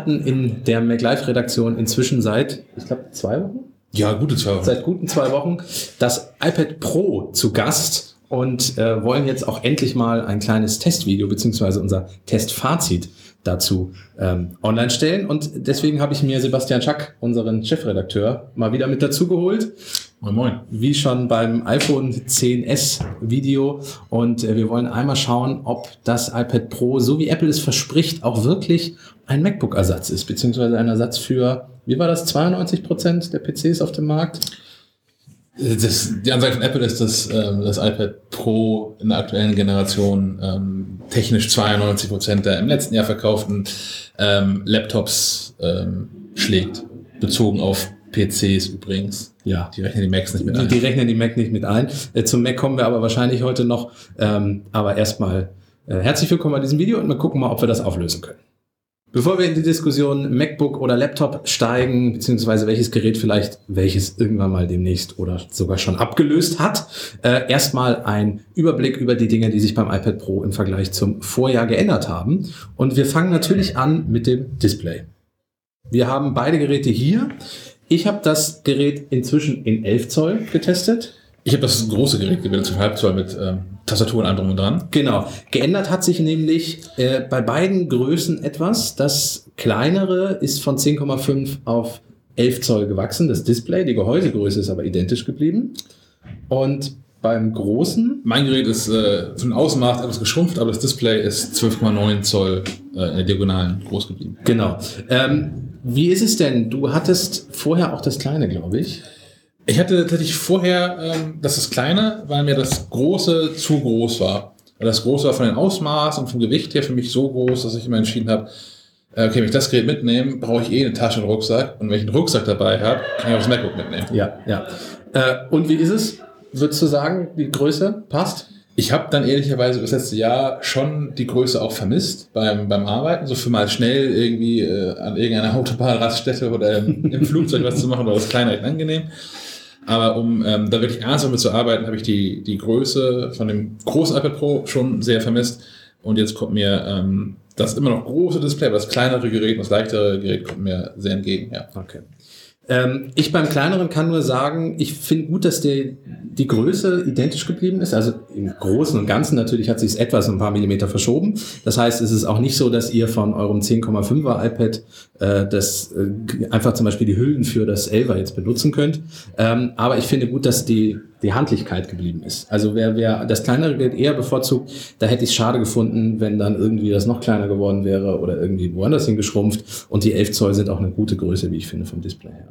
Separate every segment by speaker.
Speaker 1: Wir hatten in der MacLife-Redaktion inzwischen seit, ich glaube, zwei Wochen?
Speaker 2: Ja, gute zwei Wochen.
Speaker 1: Seit guten zwei Wochen das iPad Pro zu Gast und äh, wollen jetzt auch endlich mal ein kleines Testvideo beziehungsweise unser Testfazit dazu ähm, online stellen. Und deswegen habe ich mir Sebastian Schack, unseren Chefredakteur, mal wieder mit dazu geholt.
Speaker 2: Moin, moin.
Speaker 1: Wie schon beim iPhone 10s Video. Und äh, wir wollen einmal schauen, ob das iPad Pro, so wie Apple es verspricht, auch wirklich ein MacBook-Ersatz ist, beziehungsweise ein Ersatz für, wie war das, 92 Prozent der PCs auf dem Markt?
Speaker 2: Das, die Ansage von Apple ist, dass ähm, das iPad Pro in der aktuellen Generation ähm, technisch 92 Prozent der im letzten Jahr verkauften ähm, Laptops ähm, schlägt. Bezogen auf PCs übrigens.
Speaker 1: Ja.
Speaker 2: Die rechnen die Macs nicht mit ein.
Speaker 1: Die, die rechnen die Mac nicht mit ein. Äh, zum Mac kommen wir aber wahrscheinlich heute noch. Ähm, aber erstmal äh, herzlich willkommen bei diesem Video und wir gucken mal, ob wir das auflösen können. Bevor wir in die Diskussion MacBook oder Laptop steigen, beziehungsweise welches Gerät vielleicht welches irgendwann mal demnächst oder sogar schon abgelöst hat, äh, erstmal ein Überblick über die Dinge, die sich beim iPad Pro im Vergleich zum Vorjahr geändert haben. Und wir fangen natürlich an mit dem Display. Wir haben beide Geräte hier. Ich habe das Gerät inzwischen in 11 Zoll getestet.
Speaker 2: Ich habe das große Gerät gewählt, zum Halbzoll mit ähm, Tastatur und allem drum und dran.
Speaker 1: Genau. Geändert hat sich nämlich äh, bei beiden Größen etwas. Das kleinere ist von 10,5 auf 11 Zoll gewachsen, das Display. Die Gehäusegröße ist aber identisch geblieben. Und beim großen,
Speaker 2: Mein Gerät ist äh, von Außenmaß etwas geschrumpft, aber das Display ist 12,9 Zoll äh, in der Diagonalen groß geblieben.
Speaker 1: genau. Ähm, wie ist es denn? Du hattest vorher auch das kleine, glaube ich.
Speaker 2: Ich hatte tatsächlich vorher ähm, das ist kleine, weil mir das große zu groß war. Weil das große war von den Ausmaßen und vom Gewicht her für mich so groß, dass ich immer entschieden habe, äh, okay, wenn ich das Gerät mitnehme, brauche ich eh eine Tasche und einen Rucksack. Und wenn ich einen Rucksack dabei habe, kann ich auch das MacBook mitnehmen.
Speaker 1: Ja, ja. Äh, und wie ist es? Würdest du sagen, die Größe passt?
Speaker 2: Ich habe dann ehrlicherweise das letzte Jahr schon die Größe auch vermisst beim, beim Arbeiten. So für mal schnell irgendwie äh, an irgendeiner Autobahnraststätte oder im, im Flugzeug was zu machen, war das kleiner echt angenehm. Aber um ähm, da wirklich ernsthaft mit zu arbeiten, habe ich die, die Größe von dem großen iPad Pro schon sehr vermisst. Und jetzt kommt mir ähm, das immer noch große Display, aber das kleinere Gerät und das leichtere Gerät kommt mir sehr entgegen. Ja.
Speaker 1: Okay. Ähm, ich beim kleineren kann nur sagen, ich finde gut, dass die, die Größe identisch geblieben ist. Also im Großen und Ganzen natürlich hat sich es etwas ein paar Millimeter verschoben. Das heißt, es ist auch nicht so, dass ihr von eurem 10,5er iPad äh, das äh, einfach zum Beispiel die Hüllen für das 11er jetzt benutzen könnt. Ähm, aber ich finde gut, dass die, die Handlichkeit geblieben ist. Also wer, wer das kleinere Gerät eher bevorzugt, da hätte ich es schade gefunden, wenn dann irgendwie das noch kleiner geworden wäre oder irgendwie woanders hingeschrumpft. Und die 11 Zoll sind auch eine gute Größe, wie ich finde, vom Display her.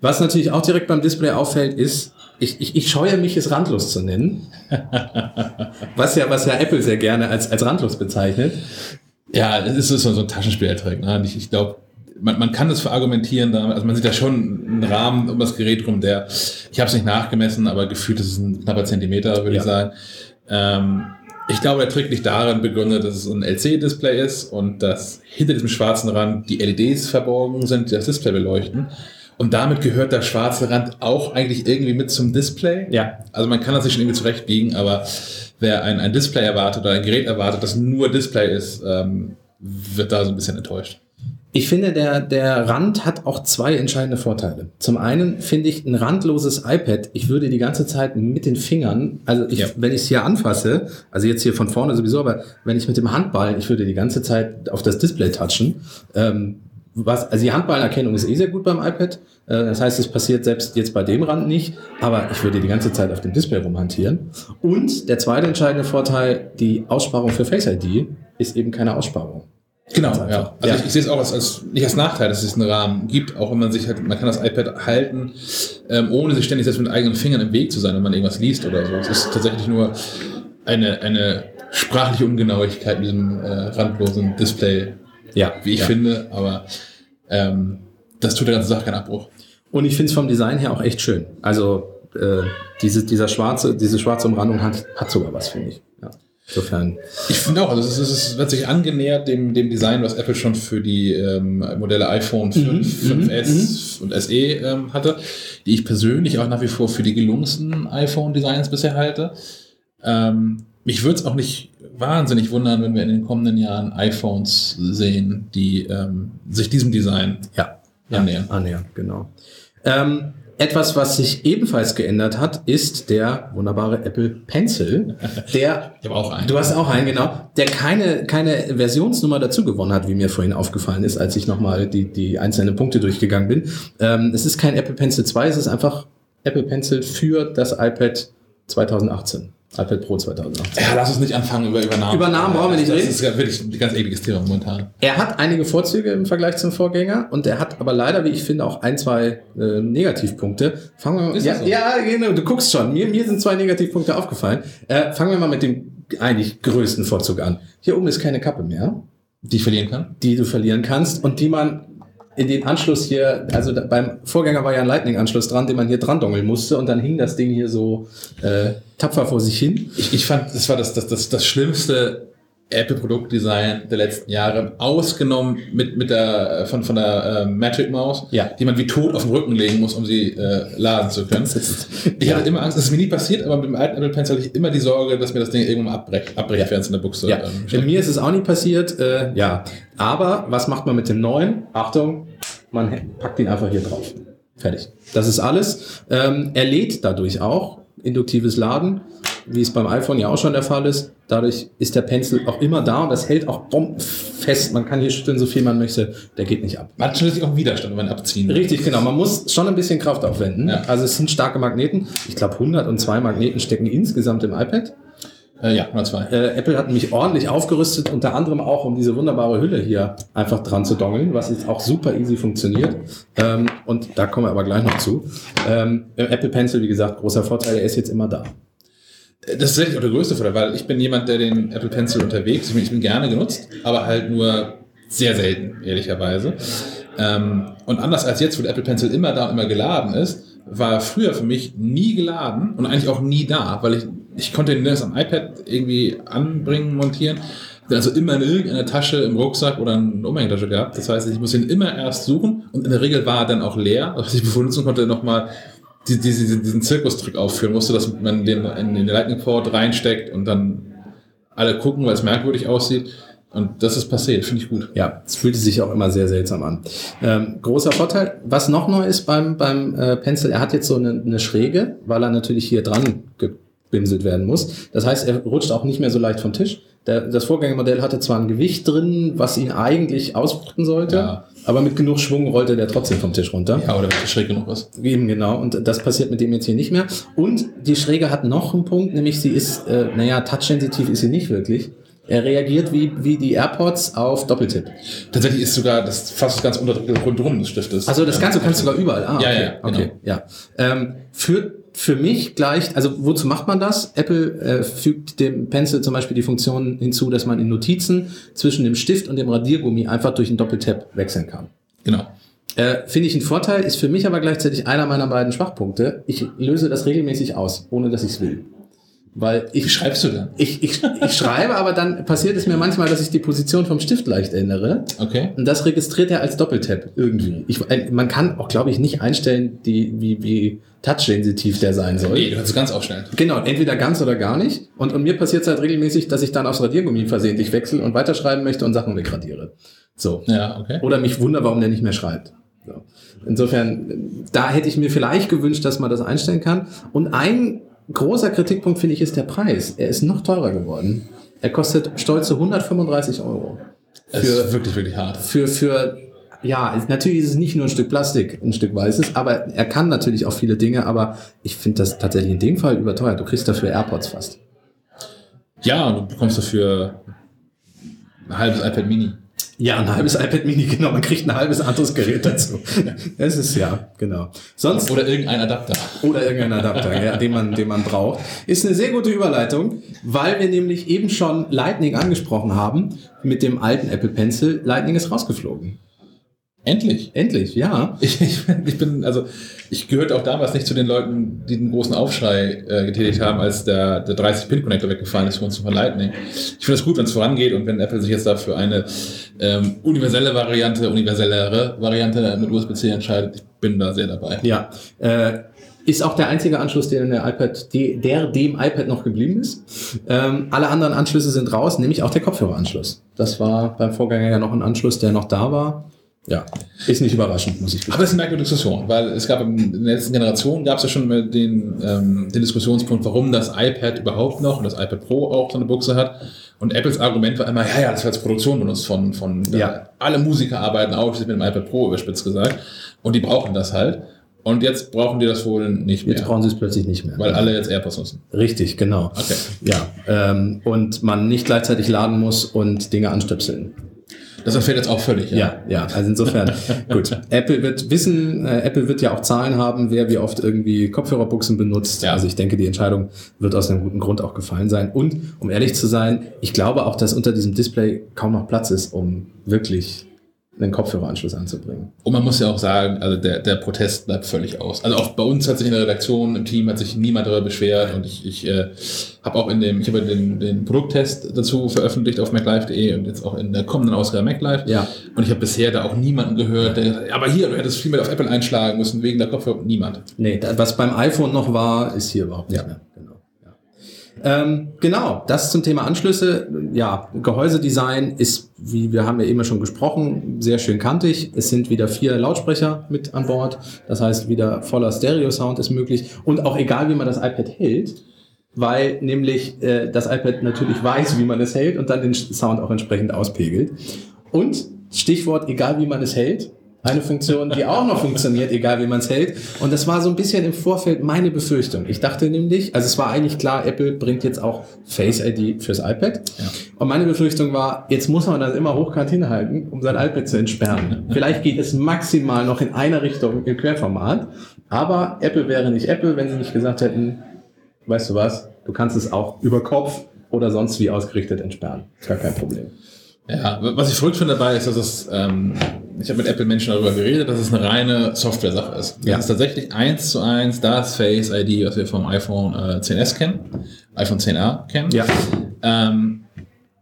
Speaker 1: Was natürlich auch direkt beim Display auffällt, ist, ich, ich, ich scheue mich, es randlos zu nennen. was ja, was ja Apple sehr gerne als, als randlos bezeichnet.
Speaker 2: Ja, das ist so ein Taschenspielertrick. Ne? Ich, ich glaube, man, man kann das verargumentieren, damit, also man sieht da schon einen Rahmen um das Gerät rum, der, ich habe es nicht nachgemessen, aber gefühlt ist es ein knapper Zentimeter, würde
Speaker 1: Ja.
Speaker 2: ich sagen. Ähm, ich glaube, der Trick liegt darin begründet, dass es ein LCD-Display ist und dass hinter diesem schwarzen Rand die LEDs verborgen sind, die das Display beleuchten. Und damit gehört der schwarze Rand auch eigentlich irgendwie mit zum Display.
Speaker 1: Ja.
Speaker 2: Also man kann das sich schon irgendwie zurechtbiegen, aber wer ein, ein Display erwartet oder ein Gerät erwartet, das nur Display ist, ähm, wird da so ein bisschen enttäuscht.
Speaker 1: Ich finde, der, der Rand hat auch zwei entscheidende Vorteile. Zum einen finde ich ein randloses iPad, ich würde die ganze Zeit mit den Fingern, also ich,
Speaker 2: Ja.
Speaker 1: wenn ich es hier anfasse, also jetzt hier von vorne sowieso, aber wenn ich mit dem Handballen, ich würde die ganze Zeit auf das Display touchen. Ähm, was, also die Handballenerkennung ist eh sehr gut beim iPad. Äh, das heißt, es passiert selbst jetzt bei dem Rand nicht, aber ich würde die ganze Zeit auf dem Display rumhantieren. Und der zweite entscheidende Vorteil, die Aussparung für Face ID ist eben keine Aussparung.
Speaker 2: Genau, ja. Also
Speaker 1: Ja.
Speaker 2: Ich, ich sehe es auch als, als nicht als Nachteil, dass es einen Rahmen gibt, auch wenn man sich halt, man kann das iPad halten, ähm, ohne sich ständig selbst mit eigenen Fingern im Weg zu sein, wenn man irgendwas liest oder so. Es ist tatsächlich nur eine, eine sprachliche Ungenauigkeit mit diesem äh, randlosen Display,
Speaker 1: Ja,
Speaker 2: wie ich
Speaker 1: ja.
Speaker 2: finde, aber ähm, das tut der ganzen Sache keinen Abbruch.
Speaker 1: Und ich finde es vom Design her auch echt schön. Also äh, diese, dieser schwarze, diese schwarze Umrandung hat, hat sogar was, finde ich. Insofern.
Speaker 2: Ich finde auch, also es, ist, es wird sich angenähert dem, dem Design, was Apple schon für die ähm, Modelle iPhone 5,
Speaker 1: Mhm,
Speaker 2: 5S und SE ähm, hatte, die ich persönlich auch nach wie vor für die gelungensten iPhone-Designs bisher halte. Ähm, mich würde es auch nicht wahnsinnig wundern, wenn wir in den kommenden Jahren iPhones sehen, die ähm, sich diesem Design
Speaker 1: ja, annähern. Ja, annähern, genau. Ähm, etwas, was sich ebenfalls geändert hat, ist der wunderbare Apple Pencil. Der,
Speaker 2: ich habe auch einen.
Speaker 1: Du hast auch einen, genau. Der keine, keine Versionsnummer dazu gewonnen hat, wie mir vorhin aufgefallen ist, als ich nochmal die, die einzelnen Punkte durchgegangen bin. Ähm, es ist kein Apple Pencil 2, es ist einfach Apple Pencil für das iPad 2018 iPad Pro 2018.
Speaker 2: Ja, lass uns nicht anfangen über Übernahmen.
Speaker 1: Übernahmen brauchen wir nicht reden.
Speaker 2: Das ist wirklich ein ganz ekliges Thema momentan.
Speaker 1: Er hat einige Vorzüge im Vergleich zum Vorgänger und er hat aber leider, wie ich finde, auch ein, zwei äh, Negativpunkte. Fangen wir mal, ja, so? ja, genau, du guckst schon. Mir, mir sind zwei Negativpunkte aufgefallen. Äh, fangen wir mal mit dem eigentlich größten Vorzug an. Hier oben ist keine Kappe mehr.
Speaker 2: Die ich verlieren kann?
Speaker 1: Die du verlieren kannst und die man in den Anschluss hier, also da, beim Vorgänger war ja ein Lightning-Anschluss dran, den man hier dran dongeln musste und dann hing das Ding hier so äh, tapfer vor sich hin.
Speaker 2: Ich, ich fand, das war das, das, das, das schlimmste Apple-Produktdesign der letzten Jahre, ausgenommen mit, mit der, von, von der äh, Magic Mouse,
Speaker 1: ja.
Speaker 2: die man wie tot auf den Rücken legen muss, um sie äh, laden zu können. ich ja. hatte immer Angst, das ist mir nie passiert, aber mit dem alten Apple Pencil hatte ich immer die Sorge, dass mir das Ding irgendwann abbricht, abbricht ja. während es in der Buchse
Speaker 1: ja. ähm, Mir ist es auch nie passiert, äh, ja. Aber was macht man mit dem neuen? Achtung, man packt ihn einfach hier drauf. Fertig. Das ist alles. Ähm, er lädt dadurch auch induktives Laden wie es beim iPhone ja auch schon der Fall ist. Dadurch ist der Pencil auch immer da und das hält auch fest. Man kann hier schütteln, so viel man möchte. Der geht nicht ab.
Speaker 2: Man hat schließlich auch Widerstand, wenn man abziehen
Speaker 1: Richtig, genau. Man muss schon ein bisschen Kraft aufwenden.
Speaker 2: Ja.
Speaker 1: Also es sind starke Magneten. Ich glaube, 102 Magneten stecken insgesamt im iPad.
Speaker 2: Äh, ja, 102.
Speaker 1: Äh, Apple hat mich ordentlich aufgerüstet, unter anderem auch, um diese wunderbare Hülle hier einfach dran zu dongeln, was jetzt auch super easy funktioniert. Ähm, und da kommen wir aber gleich noch zu. Ähm, Apple Pencil, wie gesagt, großer Vorteil, er ist jetzt immer da.
Speaker 2: Das ist wirklich auch der größte Vorteil, weil ich bin jemand, der den Apple Pencil unterwegs, ich bin, ich bin gerne genutzt, aber halt nur sehr selten, ehrlicherweise. Ähm, und anders als jetzt, wo der Apple Pencil immer da und immer geladen ist, war früher für mich nie geladen und eigentlich auch nie da, weil ich, ich konnte den am iPad irgendwie anbringen, montieren. Also immer in irgendeiner Tasche im Rucksack oder eine Umhängetasche gehabt. Das heißt, ich muss ihn immer erst suchen und in der Regel war er dann auch leer. Was ich benutzen konnte, nochmal die, die, diesen, diesen Zirkustrick aufführen musste, dass man den in den Lightning Port reinsteckt und dann alle gucken, weil es merkwürdig aussieht. Und das ist passiert, finde ich gut.
Speaker 1: Ja, es fühlte sich auch immer sehr seltsam an. Ähm, großer Vorteil, was noch neu ist beim, beim äh, Pencil, er hat jetzt so eine, eine Schräge, weil er natürlich hier dran gebimselt werden muss. Das heißt, er rutscht auch nicht mehr so leicht vom Tisch. Der, das Vorgängermodell hatte zwar ein Gewicht drin, was ihn eigentlich ausbuchten sollte, ja. aber mit genug Schwung rollte der trotzdem vom Tisch runter.
Speaker 2: Ja, oder wenn schräg genug ist.
Speaker 1: Eben, genau. Und das passiert mit dem jetzt hier nicht mehr. Und die Schräge hat noch einen Punkt, nämlich sie ist, äh, naja, touchsensitiv ist sie nicht wirklich. Er reagiert wie, wie die AirPods auf Doppeltipp.
Speaker 2: Tatsächlich ist sogar das fast ganz unter rundrum des Stiftes.
Speaker 1: Also das Ganze kannst du sogar überall.
Speaker 2: Ah, okay. Ja, ja,
Speaker 1: genau. okay, ja. Ähm, führt für mich gleicht, also wozu macht man das? Apple äh, fügt dem Pencil zum Beispiel die Funktion hinzu, dass man in Notizen zwischen dem Stift und dem Radiergummi einfach durch einen Doppeltap wechseln kann.
Speaker 2: Genau.
Speaker 1: Äh, Finde ich ein Vorteil, ist für mich aber gleichzeitig einer meiner beiden Schwachpunkte. Ich löse das regelmäßig aus, ohne dass ich es will. Weil ich,
Speaker 2: Wie schreibst du denn?
Speaker 1: Ich, ich, ich schreibe, aber dann passiert es mir manchmal, dass ich die Position vom Stift leicht ändere.
Speaker 2: Okay.
Speaker 1: Und das registriert er als Doppeltap irgendwie. Ich, man kann auch, glaube ich, nicht einstellen, die, wie, wie touch-sensitiv der sein soll.
Speaker 2: Nee, du kannst es ganz aufstellen.
Speaker 1: Genau, entweder ganz oder gar nicht. Und, und mir passiert es halt regelmäßig, dass ich dann aufs Radiergummi versehentlich wechsle und weiterschreiben möchte und Sachen wegradiere. So.
Speaker 2: Ja, okay.
Speaker 1: Oder mich wundere, warum der nicht mehr schreibt. So. Insofern, da hätte ich mir vielleicht gewünscht, dass man das einstellen kann. Und ein großer Kritikpunkt, finde ich, ist der Preis. Er ist noch teurer geworden. Er kostet stolze 135 Euro.
Speaker 2: Für, das ist wirklich, wirklich hart.
Speaker 1: Für, für, ja, natürlich ist es nicht nur ein Stück Plastik, ein Stück weißes, aber er kann natürlich auch viele Dinge, aber ich finde das tatsächlich in dem Fall überteuert. Du kriegst dafür AirPods fast.
Speaker 2: Ja, du bekommst dafür ein halbes iPad Mini.
Speaker 1: Ja, ein halbes iPad Mini, genau. Man kriegt ein halbes anderes Gerät dazu. Es ist ja, genau.
Speaker 2: Sonst, oder irgendein Adapter.
Speaker 1: Oder irgendein Adapter, ja, den, man, den man braucht. Ist eine sehr gute Überleitung, weil wir nämlich eben schon Lightning angesprochen haben mit dem alten Apple Pencil. Lightning ist rausgeflogen.
Speaker 2: Endlich.
Speaker 1: Endlich, ja.
Speaker 2: Ich, ich, ich, bin, also, ich gehörte auch damals nicht zu den Leuten, die den großen Aufschrei äh, getätigt haben, als der, der 30-Pin-Connector weggefallen ist für uns von Lightning. Ich finde es gut, wenn es vorangeht und wenn Apple sich jetzt dafür eine ähm, universelle Variante, universellere Variante mit USB-C entscheidet. Ich bin da sehr dabei.
Speaker 1: Ja. Äh, Ist auch der einzige Anschluss, der, in der, iPad, der dem iPad noch geblieben ist. Ähm, alle anderen Anschlüsse sind raus, nämlich auch der Kopfhöreranschluss. Das war beim Vorgänger ja noch ein Anschluss, der noch da war. Ja, ist nicht überraschend, muss ich
Speaker 2: sagen. Aber es ist eine merkwürdige Diskussion, weil es gab in der letzten Generation gab es ja schon den, ähm, den Diskussionspunkt, warum das iPad überhaupt noch und das iPad Pro auch so eine Buchse hat. Und Apples Argument war immer, ja, ja, das wird als Produktion benutzt von, von ja. Äh, alle Musiker arbeiten ausschließlich mit dem iPad Pro, überspitzt gesagt. Und die brauchen das halt. Und jetzt brauchen die das wohl nicht mehr.
Speaker 1: Jetzt brauchen sie es plötzlich nicht mehr.
Speaker 2: Weil alle jetzt AirPods nutzen.
Speaker 1: Richtig, genau.
Speaker 2: Okay.
Speaker 1: Ja. Ähm, und man nicht gleichzeitig laden muss und Dinge anstöpseln.
Speaker 2: Das erfällt jetzt auch völlig.
Speaker 1: Ja, ja. ja also insofern, gut. Apple wird wissen, äh, Apple wird ja auch Zahlen haben, wer wie oft irgendwie Kopfhörerbuchsen benutzt. Ja. Also ich denke, die Entscheidung wird aus einem guten Grund auch gefallen sein. Und um ehrlich zu sein, ich glaube auch, dass unter diesem Display kaum noch Platz ist, um wirklich einen Kopfhöreranschluss anzubringen.
Speaker 2: Und man muss ja auch sagen, also der, der Protest bleibt völlig aus. Also auch bei uns hat sich in der Redaktion, im Team hat sich niemand darüber beschwert und ich, ich äh, habe auch in dem, ich habe den, den Produkttest dazu veröffentlicht auf maclife.de und jetzt auch in der kommenden Ausgabe MacLife.
Speaker 1: Ja.
Speaker 2: Und ich habe bisher da auch niemanden gehört, der aber hier, du hättest viel mehr auf Apple einschlagen müssen wegen der Kopfhörer. Niemand.
Speaker 1: Nee, was beim iPhone noch war, ist hier überhaupt nicht ja. mehr. Ähm, genau, das zum Thema Anschlüsse. Ja, Gehäusedesign ist, wie wir haben ja eben schon gesprochen, sehr schön kantig. Es sind wieder vier Lautsprecher mit an Bord. Das heißt, wieder voller Stereo-Sound ist möglich. Und auch egal, wie man das iPad hält, weil nämlich äh, das iPad natürlich weiß, wie man es hält und dann den Sound auch entsprechend auspegelt. Und Stichwort, egal wie man es hält, eine Funktion, die auch noch funktioniert, egal wie man es hält. Und das war so ein bisschen im Vorfeld meine Befürchtung. Ich dachte nämlich, also es war eigentlich klar, Apple bringt jetzt auch Face ID fürs iPad. Ja. Und meine Befürchtung war, jetzt muss man das immer hochkant hinhalten, um sein iPad zu entsperren. Vielleicht geht es maximal noch in einer Richtung im Querformat. Aber Apple wäre nicht Apple, wenn sie nicht gesagt hätten, weißt du was, du kannst es auch über Kopf oder sonst wie ausgerichtet entsperren. Ist gar kein Problem.
Speaker 2: Ja, was ich verrückt finde dabei ist, dass es, ähm, ich habe mit Apple-Menschen darüber geredet, dass es eine reine Software-Sache ist. Ja. Es ist tatsächlich eins zu eins das Face ID, was wir vom iPhone äh, 10s kennen, iPhone 10a kennen.
Speaker 1: Ja.
Speaker 2: Ähm,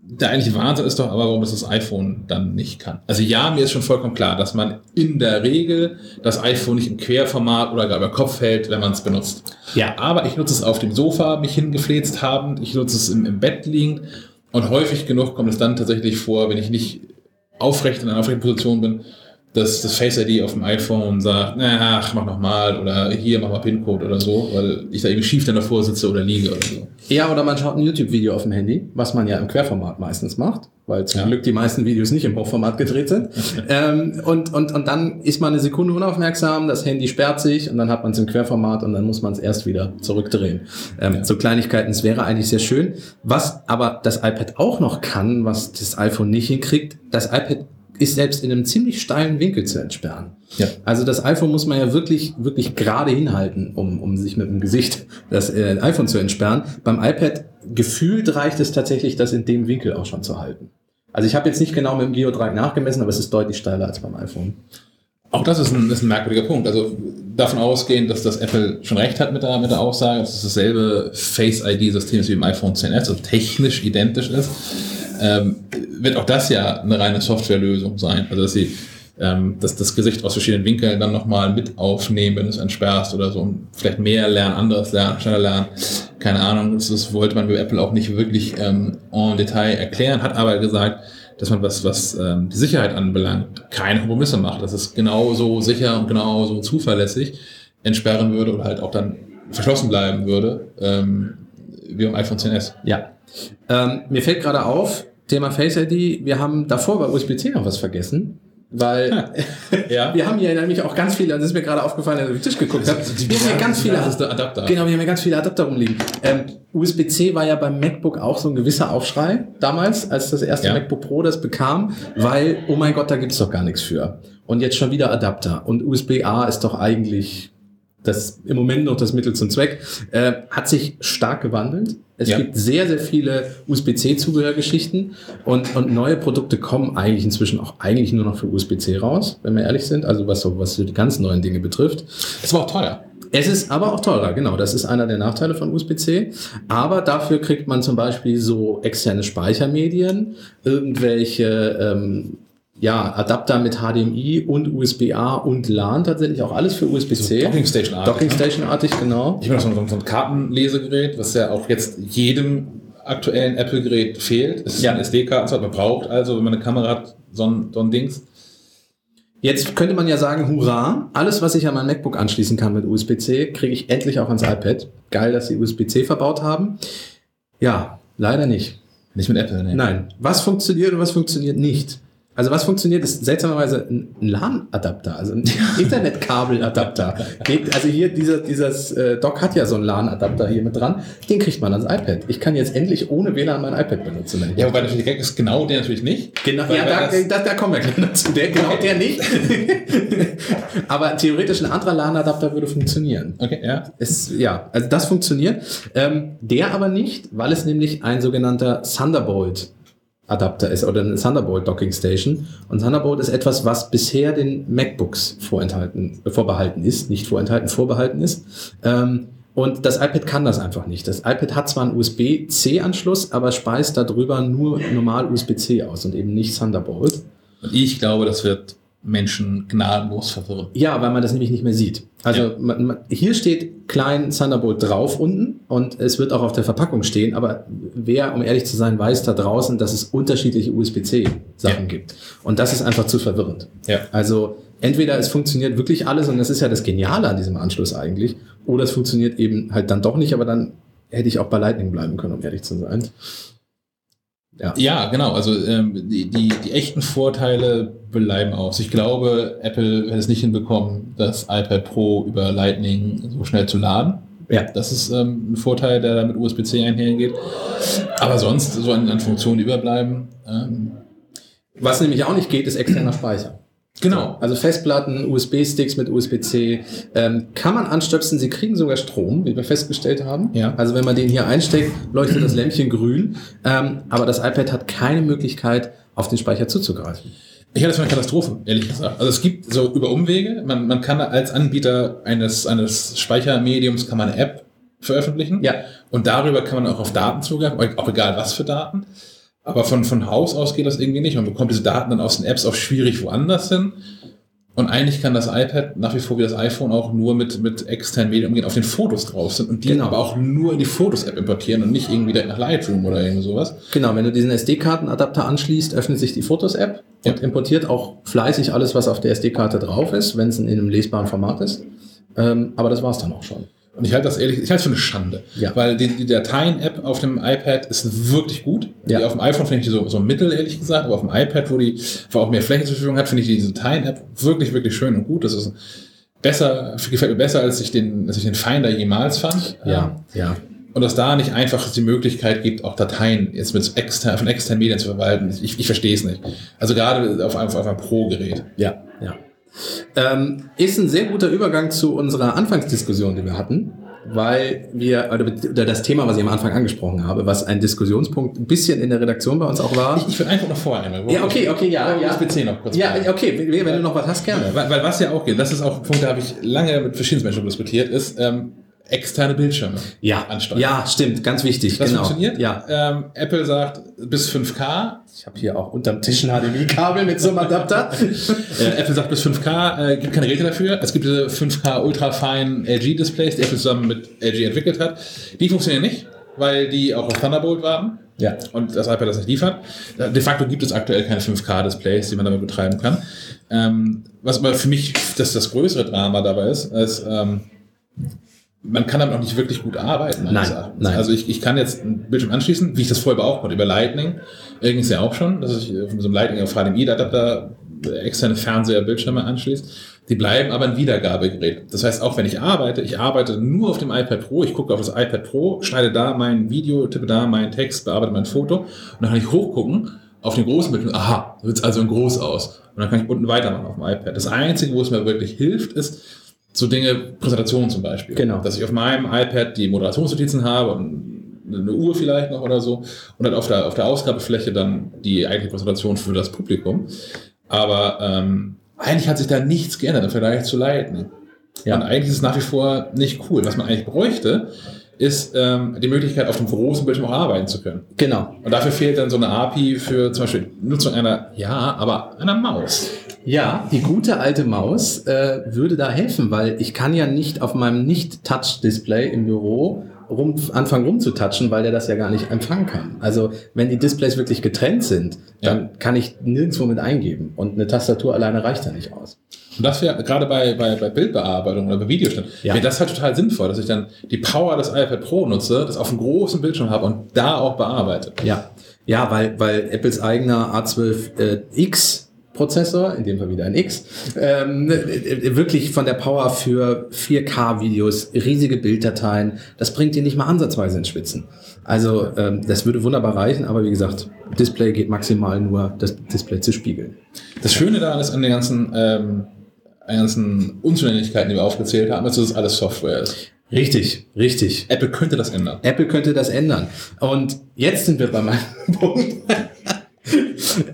Speaker 2: der eigentliche Wahnsinn ist doch aber, warum das das iPhone dann nicht kann. Also ja, mir ist schon vollkommen klar, dass man in der Regel das iPhone nicht im Querformat oder gar über Kopf hält, wenn man es benutzt.
Speaker 1: Ja.
Speaker 2: Aber ich nutze es auf dem Sofa, mich hingefläzt habend, ich nutze es im, im Bett liegend und häufig genug kommt es dann tatsächlich vor, wenn ich nicht aufrecht in einer aufrechten Position bin, dass das Face ID auf dem iPhone sagt, na, ach, mach nochmal oder hier mach mal PIN-Code oder so, weil ich da irgendwie schief dann davor sitze oder liege oder so.
Speaker 1: Ja, oder man schaut ein YouTube-Video auf dem Handy, was man ja im Querformat meistens macht, weil zum ja. Glück die meisten Videos nicht im Hochformat gedreht sind. ähm, und, und, und dann ist man eine Sekunde unaufmerksam, das Handy sperrt sich und dann hat man es im Querformat und dann muss man es erst wieder zurückdrehen. Ähm, ja. So Kleinigkeiten, es wäre eigentlich sehr schön. Was aber das iPad auch noch kann, was das iPhone nicht hinkriegt, das iPad ist selbst in einem ziemlich steilen Winkel zu entsperren. Ja. Also das iPhone muss man ja wirklich, wirklich gerade hinhalten, um, um sich mit dem Gesicht das äh, iPhone zu entsperren. Beim iPad gefühlt reicht es tatsächlich, das in dem Winkel auch schon zu halten. Also ich habe jetzt nicht genau mit dem Geodreieck nachgemessen, aber es ist deutlich steiler als beim iPhone.
Speaker 2: Auch das ist ein, ist ein merkwürdiger Punkt. Also davon ausgehend, dass das Apple schon recht hat mit der, mit der Aussage, dass es dasselbe Face-ID-System ist wie im iPhone 10s, also technisch identisch ist ähm, wird auch das ja eine reine Softwarelösung sein. Also dass sie ähm, dass das Gesicht aus verschiedenen Winkeln dann nochmal mit aufnehmen, wenn du es entsperrst oder so und vielleicht mehr lernen, anderes lernen, schneller lernen. Keine Ahnung, das, wollte man bei Apple auch nicht wirklich ähm, en Detail erklären, hat aber gesagt, dass man was, was ähm, die Sicherheit anbelangt, keine Kompromisse macht. Dass es genauso sicher und genauso zuverlässig entsperren würde oder halt auch dann verschlossen bleiben würde, ähm, wie beim iPhone 10s.
Speaker 1: Ja. Ähm, mir fällt gerade auf, Thema Face ID, wir haben davor bei USB-C noch was vergessen. Weil ja. wir haben hier nämlich auch ganz viele, das ist mir gerade aufgefallen, als ich auf den Tisch geguckt habe, wir haben hier ganz viele Adapter. Genau, wir haben hier ganz viele Adapter rumliegen. Ähm, USB-C war ja beim MacBook auch so ein gewisser Aufschrei damals, als das erste ja. MacBook Pro das bekam, weil, oh mein Gott, da gibt's doch gar nichts für. Und jetzt schon wieder Adapter. Und USB-A ist doch eigentlich das im Moment noch das Mittel zum Zweck, äh, hat sich stark gewandelt. Es ja. gibt sehr, sehr viele USB-C-Zubehörgeschichten und, und neue Produkte kommen eigentlich inzwischen auch eigentlich nur noch für USB-C raus, wenn wir ehrlich sind. Also was so, was so die ganz neuen Dinge betrifft.
Speaker 2: Es war auch teuer.
Speaker 1: Es ist aber auch teurer, genau. Das ist einer der Nachteile von USB-C. Aber dafür kriegt man zum Beispiel so externe Speichermedien, irgendwelche ähm, ja, Adapter mit HDMI und USB-A und LAN tatsächlich auch alles für USB-C.
Speaker 2: So Docking Station artig.
Speaker 1: Docking Station artig, genau.
Speaker 2: Ich noch so, ein- so ein Kartenlesegerät, was ja auch jetzt jedem aktuellen Apple-Gerät fehlt. Es ist
Speaker 1: Ja.
Speaker 2: ein SD-Karten, man braucht also, wenn man eine Kamera hat, so ein, so ein Dings.
Speaker 1: Jetzt könnte man ja sagen, hurra, alles, was ich an mein MacBook anschließen kann mit USB-C, kriege ich endlich auch ans iPad. Geil, dass sie USB-C verbaut haben. Ja, leider nicht.
Speaker 2: Nicht mit Apple, ne?
Speaker 1: Nein. Was funktioniert und was funktioniert nicht? Also was funktioniert, ist seltsamerweise ein LAN-Adapter, also ein Internetkabel-Adapter. Geht- Also hier, dieser, dieses äh, Dock hat ja so einen LAN-Adapter hier mit dran. Den kriegt man ans iPad. Ich kann jetzt endlich ohne WLAN mein iPad benutzen.
Speaker 2: Ja, wobei natürlich der ist genau der natürlich nicht.
Speaker 1: Genau, ja, da, da, da kommen wir gleich dazu. Der, genau der nicht. Aber theoretisch ein anderer LAN-Adapter würde funktionieren.
Speaker 2: Okay, ja.
Speaker 1: Es, ja, also das funktioniert. Ähm, der aber nicht, weil es nämlich ein sogenannter Thunderbolt Adapter ist oder eine Thunderbolt Docking Station. Und Thunderbolt ist etwas, was bisher den MacBooks vorenthalten, vorbehalten ist, nicht vorenthalten, vorbehalten ist. Ähm, und das iPad kann das einfach nicht. Das iPad hat zwar einen USB-C-Anschluss, aber speist darüber nur normal USB-C aus und eben nicht Thunderbolt.
Speaker 2: Und ich glaube, das wird Menschen gnadenlos verwirren.
Speaker 1: Ja, weil man das nämlich nicht mehr sieht. Also
Speaker 2: Ja.
Speaker 1: man, man, hier steht klein Thunderbolt drauf unten und es wird auch auf der Verpackung stehen, aber wer, um ehrlich zu sein, weiß da draußen, dass es unterschiedliche USB-C-Sachen
Speaker 2: Ja.
Speaker 1: gibt. Und das ist einfach zu verwirrend.
Speaker 2: Ja.
Speaker 1: Also entweder es funktioniert wirklich alles und das ist ja das Geniale an diesem Anschluss eigentlich, oder es funktioniert eben halt dann doch nicht, aber dann hätte ich auch bei Lightning bleiben können, um ehrlich zu sein. Ja.
Speaker 2: Ja, genau. Also ähm, die, die, die echten Vorteile bleiben aus. Ich glaube, Apple hätte es nicht hinbekommen, das iPad Pro über Lightning so schnell zu laden.
Speaker 1: Ja.
Speaker 2: Das ist ähm, ein Vorteil, der da mit USB-C einhergeht. Aber sonst, so an, an Funktionen die überbleiben. Ähm,
Speaker 1: Was nämlich auch nicht geht, ist externer Speicher.
Speaker 2: Genau.
Speaker 1: Also Festplatten, USB-Sticks mit USB-C ähm, kann man anstöpseln. Sie kriegen sogar Strom, wie wir festgestellt haben.
Speaker 2: Ja.
Speaker 1: Also wenn man den hier einsteckt, leuchtet das Lämpchen grün. Ähm, aber das iPad hat keine Möglichkeit, auf den Speicher zuzugreifen.
Speaker 2: Ich halte das für eine Katastrophe, ehrlich gesagt. Also es gibt so über Umwege, man, man kann als Anbieter eines, eines Speichermediums kann man eine App veröffentlichen.
Speaker 1: Ja.
Speaker 2: Und darüber kann man auch auf Daten zugreifen, auch egal was für Daten. Aber von, von Haus aus geht das irgendwie nicht. Man bekommt diese Daten dann aus den Apps auch schwierig woanders hin. Und eigentlich kann das iPad nach wie vor wie das iPhone auch nur mit, mit externen Medien umgehen, auf den Fotos drauf sind und die
Speaker 1: Genau.
Speaker 2: aber auch nur in die Fotos-App importieren und nicht irgendwie direkt nach Lightroom oder irgend sowas.
Speaker 1: Genau, wenn du diesen SD-Kartenadapter anschließt, öffnet sich die Fotos-App und
Speaker 2: Ja.
Speaker 1: importiert auch fleißig alles, was auf der SD-Karte drauf ist, wenn es in einem lesbaren Format ist. Ähm, aber das war's dann auch schon.
Speaker 2: Und ich halte das ehrlich, ich halte es für eine Schande.
Speaker 1: Ja.
Speaker 2: Weil die, die Dateien-App auf dem iPad ist wirklich gut.
Speaker 1: Ja.
Speaker 2: Die auf dem iPhone finde ich die so, so mittel, ehrlich gesagt, aber auf dem iPad, wo die wo auch mehr Fläche zur Verfügung hat, finde ich diese Dateien-App wirklich, wirklich schön und gut. Das ist besser, gefällt mir besser, als ich den, als ich den Finder jemals fand.
Speaker 1: ja.
Speaker 2: Und dass da nicht einfach die Möglichkeit gibt, auch Dateien jetzt mit extern, von externen Medien zu verwalten. Ich, ich verstehe es nicht. Also gerade auf einem, auf einem Pro-Gerät.
Speaker 1: Ja, ja. Ähm, ist ein sehr guter Übergang zu unserer Anfangsdiskussion, die wir hatten, weil wir, oder, das Thema, was ich am Anfang angesprochen habe, was ein Diskussionspunkt ein bisschen in der Redaktion bei uns auch war.
Speaker 2: Ich, ich will einfach noch vorher einmal.
Speaker 1: Ja, okay, okay, ja, ja.
Speaker 2: USB-C noch kurz.
Speaker 1: ja, okay, wenn wenn du noch was hast, gerne.
Speaker 2: Weil, weil was ja auch geht, das ist auch ein Punkt, da habe ich lange mit verschiedenen Menschen diskutiert, ist ähm, externe Bildschirme.
Speaker 1: Ja,
Speaker 2: ansteuern.
Speaker 1: ja, stimmt, ganz wichtig.
Speaker 2: Das
Speaker 1: genau.
Speaker 2: funktioniert.
Speaker 1: Ja,
Speaker 2: Ähm, Apple sagt bis 5K.
Speaker 1: Ich habe hier auch unterm Tisch ein HDMI-Kabel mit so einem Adapter.
Speaker 2: Äh, Apple sagt bis 5K, äh, gibt keine Geräte dafür. Es gibt diese 5K ultra-feinen LG-Displays, die Apple zusammen mit LG entwickelt hat. Die funktionieren nicht, weil die auch auf Thunderbolt warten.
Speaker 1: ja,
Speaker 2: und das iPad das nicht liefert. De facto gibt es aktuell keine 5K-Displays, die man damit betreiben kann. Ähm, was aber für mich das, das größere Drama dabei ist, ist ähm, man kann damit auch nicht wirklich gut arbeiten.
Speaker 1: Nein, nein.
Speaker 2: Also ich, ich kann jetzt einen Bildschirm anschließen, wie ich das vorher auch konnte, über Lightning. Übrigens ja auch schon, dass ich mit so einem Lightning auf HDMI-Adapter externe Fernseher, Bildschirme anschließt. Die bleiben aber ein Wiedergabegerät. Das heißt, auch wenn ich arbeite, ich arbeite nur auf dem iPad Pro, ich gucke auf das iPad Pro, schneide da mein Video, tippe da meinen Text, bearbeite mein Foto und dann kann ich hochgucken auf den großen Bildschirm. Aha, wird es also in groß aus. Und dann kann ich unten weitermachen auf dem iPad. Das Einzige, wo es mir wirklich hilft, ist so Dinge, Präsentationen zum Beispiel.
Speaker 1: Genau.
Speaker 2: Dass ich auf meinem iPad die Moderationsnotizen habe und eine Uhr vielleicht noch oder so und dann auf der, auf der Ausgabefläche dann die eigentliche Präsentation für das Publikum. Aber ähm, eigentlich hat sich da nichts geändert im Vergleich zu Lightning.
Speaker 1: Ja.
Speaker 2: Und eigentlich ist es nach wie vor nicht cool. Was man eigentlich bräuchte, ist ähm, die Möglichkeit, auf dem großen Bildschirm auch arbeiten zu können.
Speaker 1: Genau.
Speaker 2: Und dafür fehlt dann so eine API für zum Beispiel Nutzung einer, ja, aber einer Maus.
Speaker 1: Ja, die gute alte Maus äh, würde da helfen, weil ich kann ja nicht auf meinem Nicht-Touch-Display im Büro rum, anfangen rumzutatschen, weil der das ja gar nicht empfangen kann. Also wenn die Displays wirklich getrennt sind, dann
Speaker 2: Ja.
Speaker 1: kann ich nirgendwo mit eingeben und eine Tastatur alleine reicht da nicht aus.
Speaker 2: Und das wäre gerade bei, bei, bei Bildbearbeitung oder bei Videoschnitt,
Speaker 1: Ja.
Speaker 2: wäre das halt total sinnvoll, dass ich dann die Power des iPad Pro nutze, das auf einem großen Bildschirm habe und da auch bearbeite.
Speaker 1: Ja, ja, weil, weil Apples eigener A12X Prozessor, in dem Fall wieder ein X, ähm, äh, wirklich von der Power für 4K-Videos, riesige Bilddateien, das bringt dir nicht mal ansatzweise ins Spitzen. Also ähm, das würde wunderbar reichen, aber wie gesagt, Display geht maximal nur, das Display zu spiegeln.
Speaker 2: Das Schöne daran ist an den ganzen, ähm, ganzen Unzulänglichkeiten, die wir aufgezählt haben, dass das alles Software ist.
Speaker 1: Richtig, richtig.
Speaker 2: Apple könnte das ändern.
Speaker 1: Apple könnte das ändern. Und jetzt sind wir bei meinem Punkt.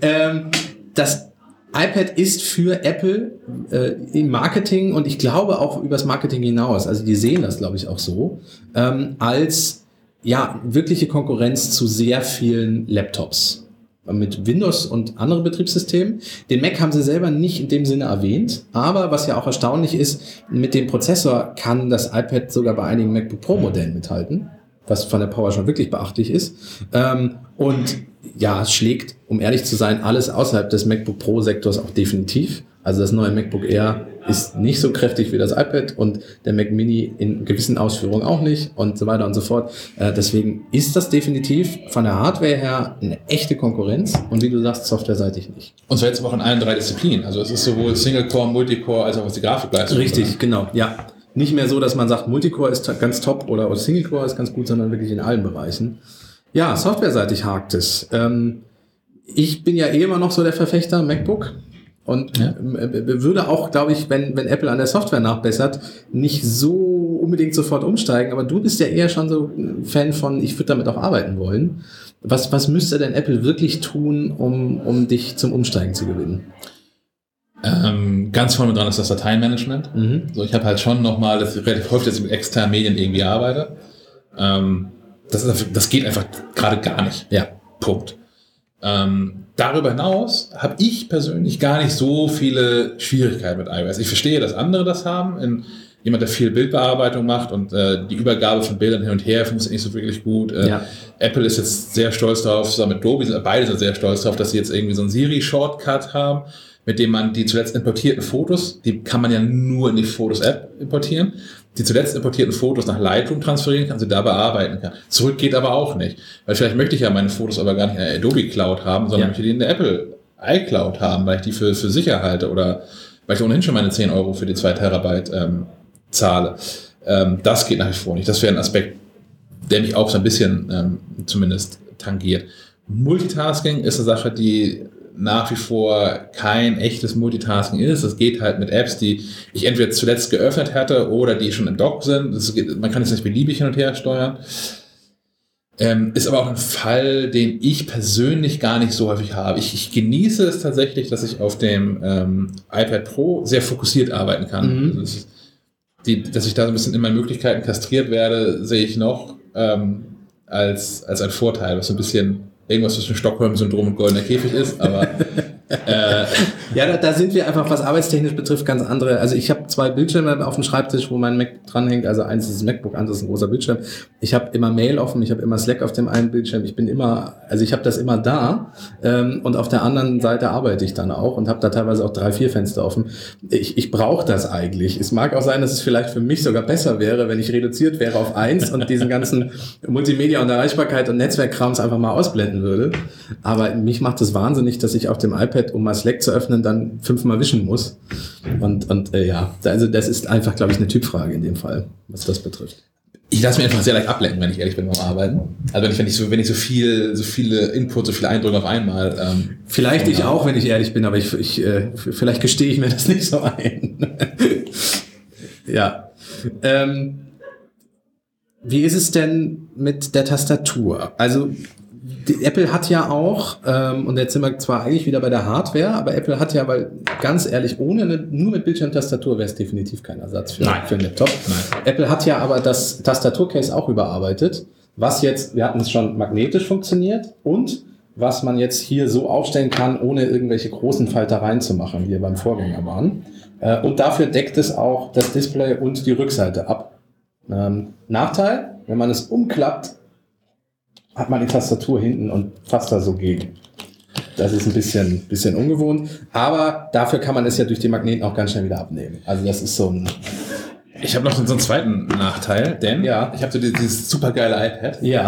Speaker 1: ähm, das iPad ist für Apple äh, im Marketing und ich glaube auch übers Marketing hinaus, also die sehen das, glaube ich, auch so, ähm, als ja, wirkliche Konkurrenz zu sehr vielen Laptops mit Windows und anderen Betriebssystemen. Den Mac haben sie selber nicht in dem Sinne erwähnt, aber was ja auch erstaunlich ist, mit dem Prozessor kann das iPad sogar bei einigen MacBook Pro Modellen mithalten, was von der Power schon wirklich beachtlich ist. Ähm, und ja, es schlägt, um ehrlich zu sein, alles außerhalb des MacBook Pro Sektors auch definitiv. Also das neue MacBook Air ist nicht so kräftig wie das iPad und der Mac Mini in gewissen Ausführungen auch nicht und so weiter und so fort. Äh, deswegen ist das definitiv von der Hardware her eine echte Konkurrenz und wie du sagst, softwareseitig nicht.
Speaker 2: Und zwar jetzt auch in allen drei Disziplinen. Also es ist sowohl Single-Core, Multicore, als auch was die Grafikleistung
Speaker 1: Richtig, genau, ja. Nicht mehr so, dass man sagt, Multicore ist ganz top oder Single-Core ist ganz gut, sondern wirklich in allen Bereichen. Ja, softwareseitig hakt es. Ähm, ich bin ja eh immer noch so der Verfechter MacBook. Und
Speaker 2: Ja.
Speaker 1: äh, würde auch, glaube ich, wenn, wenn Apple an der Software nachbessert, nicht so unbedingt sofort umsteigen. Aber du bist ja eher schon so Fan von, ich würde damit auch arbeiten wollen. Was, was müsste denn Apple wirklich tun, um, um dich zum Umsteigen zu gewinnen?
Speaker 2: Ähm, ganz vorne dran ist das Dateienmanagement.
Speaker 1: Mhm.
Speaker 2: So, ich habe halt schon nochmal, dass ich relativ häufig jetzt mit externen Medien irgendwie arbeite. Ähm, das, das geht einfach gerade gar nicht.
Speaker 1: Ja.
Speaker 2: Punkt. Ähm, darüber hinaus habe ich persönlich gar nicht so viele Schwierigkeiten mit iOS. Ich verstehe, dass andere das haben. In, jemand, der viel Bildbearbeitung macht und äh, die Übergabe von Bildern hin und her funktioniert nicht so wirklich gut. Äh,
Speaker 1: Ja.
Speaker 2: Apple ist jetzt sehr stolz darauf, zusammen mit sind, beide sind sehr stolz darauf, dass sie jetzt irgendwie so einen Siri-Shortcut haben, mit dem man die zuletzt importierten Fotos, die kann man ja nur in die Fotos-App importieren, die zuletzt importierten Fotos nach Lightroom transferieren kann, sie da bearbeiten kann. Zurück geht aber auch nicht. Weil vielleicht möchte ich ja meine Fotos aber gar nicht in der Adobe Cloud haben, sondern
Speaker 1: Ja.
Speaker 2: möchte die in der Apple iCloud haben, weil ich die für, für sicher halte oder weil ich ohnehin schon meine 10 Euro für die 2 Terabyte ähm, zahle. Ähm, das geht nach wie vor nicht. Das wäre ein Aspekt, der mich auch so ein bisschen ähm, zumindest tangiert. Multitasking ist eine Sache, die nach wie vor kein echtes Multitasking ist. Das geht halt mit Apps, die ich entweder zuletzt geöffnet hatte oder die schon im Dock sind. Geht, man kann es nicht beliebig hin und her steuern. Ähm, ist aber auch ein Fall, den ich persönlich gar nicht so häufig habe. Ich, ich genieße es tatsächlich, dass ich auf dem ähm, iPad Pro sehr fokussiert arbeiten kann.
Speaker 1: Mhm.
Speaker 2: Also es die, dass ich da so ein bisschen in meinen Möglichkeiten kastriert werde, sehe ich noch ähm, als, als ein Vorteil, was so ein bisschen irgendwas zwischen Stockholm-Syndrom und goldener Käfig ist, aber äh,
Speaker 1: Ja, da, da sind wir einfach, was arbeitstechnisch betrifft, ganz andere. Also ich habe zwei Bildschirme auf dem Schreibtisch, wo mein Mac dranhängt. Also eins ist das MacBook, anderes ist ein großer Bildschirm. Ich habe immer Mail offen, ich habe immer Slack auf dem einen Bildschirm. Ich bin immer, also ich habe das immer da ähm, und auf der anderen Seite arbeite ich dann auch und habe da teilweise auch drei, vier Fenster offen. Ich, ich brauche das eigentlich. Es mag auch sein, dass es vielleicht für mich sogar besser wäre, wenn ich reduziert wäre auf eins und diesen ganzen Multimedia und Erreichbarkeit und Netzwerkkrams einfach mal ausblenden würde. Aber mich macht es wahnsinnig, dass ich auf dem iPad, um mal Slack zu öffnen, dann fünfmal wischen muss. Und, und äh, ja, also das ist einfach, glaube ich, eine Typfrage in dem Fall, was das betrifft.
Speaker 2: ich lasse mich einfach sehr leicht ablenken, wenn ich ehrlich bin beim Arbeiten. Also wenn ich, wenn ich so, wenn ich so viel, so viele Inputs, so viele Eindrücke auf einmal. Ähm,
Speaker 1: Vielleicht ich auch, wenn ich ehrlich bin, aber ich, ich äh, vielleicht gestehe ich mir das nicht so ein. ja. Ähm, wie ist es denn mit der Tastatur? Also Apple hat ja auch, ähm, und jetzt sind wir zwar eigentlich wieder bei der Hardware, aber Apple hat ja, weil ganz ehrlich, ohne eine, nur mit Bildschirmtastatur wäre es definitiv kein Ersatz für,
Speaker 2: Nein.
Speaker 1: für einen Laptop.
Speaker 2: Nein.
Speaker 1: Apple hat ja aber das Tastaturcase auch überarbeitet, was jetzt, wir hatten es schon magnetisch funktioniert und was man jetzt hier so aufstellen kann, ohne irgendwelche großen Faltereien zu machen, wie wir beim Vorgänger waren. Äh, und dafür deckt es auch das Display und die Rückseite ab. Ähm, Nachteil, wenn man es umklappt, hat man die Tastatur hinten und fasst da so gegen. Das ist ein bisschen, bisschen ungewohnt, aber dafür kann man es ja durch die Magneten auch ganz schnell wieder abnehmen. Also das ist so ein,
Speaker 2: Ich habe noch so einen zweiten Nachteil, denn
Speaker 1: Ja.
Speaker 2: ich habe so dieses, dieses super geile iPad,
Speaker 1: ja,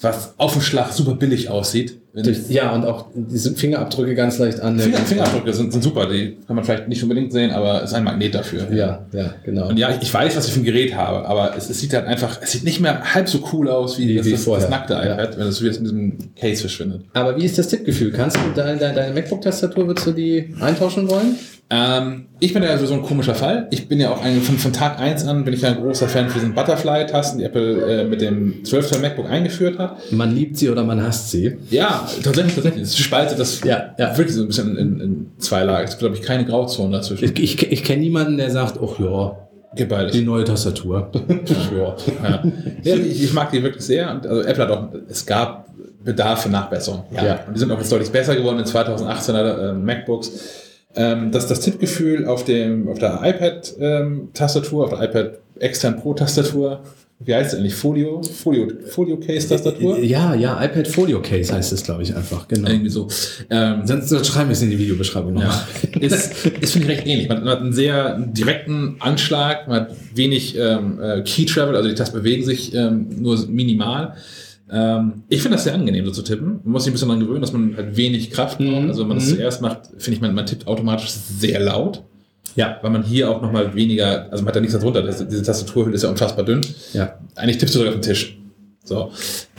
Speaker 2: was auf dem Schlag super billig aussieht.
Speaker 1: Durch, ja und auch diese Fingerabdrücke ganz leicht an.
Speaker 2: Finger, Fingerabdrücke sind, sind super, die kann man vielleicht nicht unbedingt sehen, aber es ist ein Magnet dafür.
Speaker 1: Ja, ja, genau.
Speaker 2: Und ja, ich, ich weiß, was ich für ein Gerät habe, aber es, es sieht halt einfach, es sieht nicht mehr halb so cool aus wie,
Speaker 1: Wie-
Speaker 2: das,
Speaker 1: wie
Speaker 2: das, das nackte
Speaker 1: Ja.
Speaker 2: iPad, wenn es wieder in diesem Case verschwindet.
Speaker 1: Aber wie ist das Tippgefühl? Kannst du deine, deine, MacBook-Tastatur, würdest du die eintauschen wollen?
Speaker 2: Ähm, ich bin ja so ein komischer Fall. Ich bin ja auch ein, von, von Tag eins an bin ich ja ein großer Fan für diesen Butterfly-Tasten, die Apple äh, mit dem 12 Zoll MacBook eingeführt hat.
Speaker 1: Man liebt sie oder man hasst sie.
Speaker 2: Ja, tatsächlich, tatsächlich. Es spaltet das
Speaker 1: Ja, ja.
Speaker 2: wirklich so ein bisschen in, in zwei Lager. Es gibt, glaube ich, keine Grauzone dazwischen.
Speaker 1: Ich, ich, ich kenne niemanden, der sagt, ach ja,
Speaker 2: Geht beides.
Speaker 1: die neue Tastatur. ja.
Speaker 2: Ja. ja, ich, ich mag die wirklich sehr. Und also Apple hat auch, es gab Bedarf für Nachbesserung.
Speaker 1: Ja.
Speaker 2: Und die sind auch jetzt deutlich besser geworden in 2018er äh, MacBooks. Ähm, das, das Tippgefühl auf, dem, auf der iPad-Tastatur, auf der iPad extern Pro-Tastatur, wie heißt es eigentlich? Folio? Folio, Folio Case-Tastatur?
Speaker 1: Ja, ja, iPad Folio Case heißt es, glaube ich, einfach. Genau.
Speaker 2: Irgendwie so. Ähm,
Speaker 1: Sonst sonst schreiben wir es in die Videobeschreibung noch.
Speaker 2: Ja, ist, ist finde ich recht ähnlich. Man, man hat einen sehr direkten Anschlag, man hat wenig ähm, äh, Key Travel, also die Tasten bewegen sich ähm, nur minimal. Ähm, ich finde das sehr angenehm, so zu tippen. Man muss sich ein bisschen daran gewöhnen, dass man halt wenig Kraft braucht.
Speaker 1: Mhm.
Speaker 2: Also wenn man das
Speaker 1: Mhm.
Speaker 2: zuerst macht, finde ich, man, man tippt automatisch sehr laut,
Speaker 1: Ja,
Speaker 2: weil man hier auch nochmal weniger, also man hat da nichts darunter. Das, diese Tastaturhülle ist ja unfassbar dünn.
Speaker 1: ja.
Speaker 2: Eigentlich tippst du sogar auf den Tisch. So.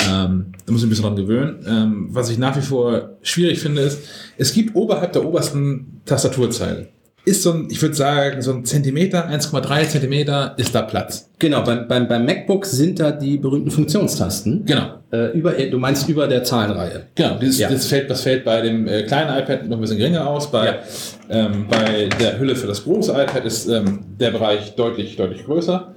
Speaker 2: Ähm, da muss ich ein bisschen dran gewöhnen. Ähm, was ich nach wie vor schwierig finde, ist, es gibt oberhalb der obersten Tastaturzeile, ist so ein, ich würde sagen, so ein Zentimeter, 1,3 Zentimeter ist da Platz.
Speaker 1: Genau, beim, beim, beim MacBook sind da die berühmten Funktionstasten.
Speaker 2: Genau.
Speaker 1: Äh, über, du meinst über der Zahlenreihe.
Speaker 2: Genau, dieses,
Speaker 1: Ja.
Speaker 2: das, fällt, das fällt bei dem äh, kleinen iPad noch ein bisschen geringer aus. Bei,
Speaker 1: Ja.
Speaker 2: ähm, bei der Hülle für das große iPad ist ähm, der Bereich deutlich, deutlich größer.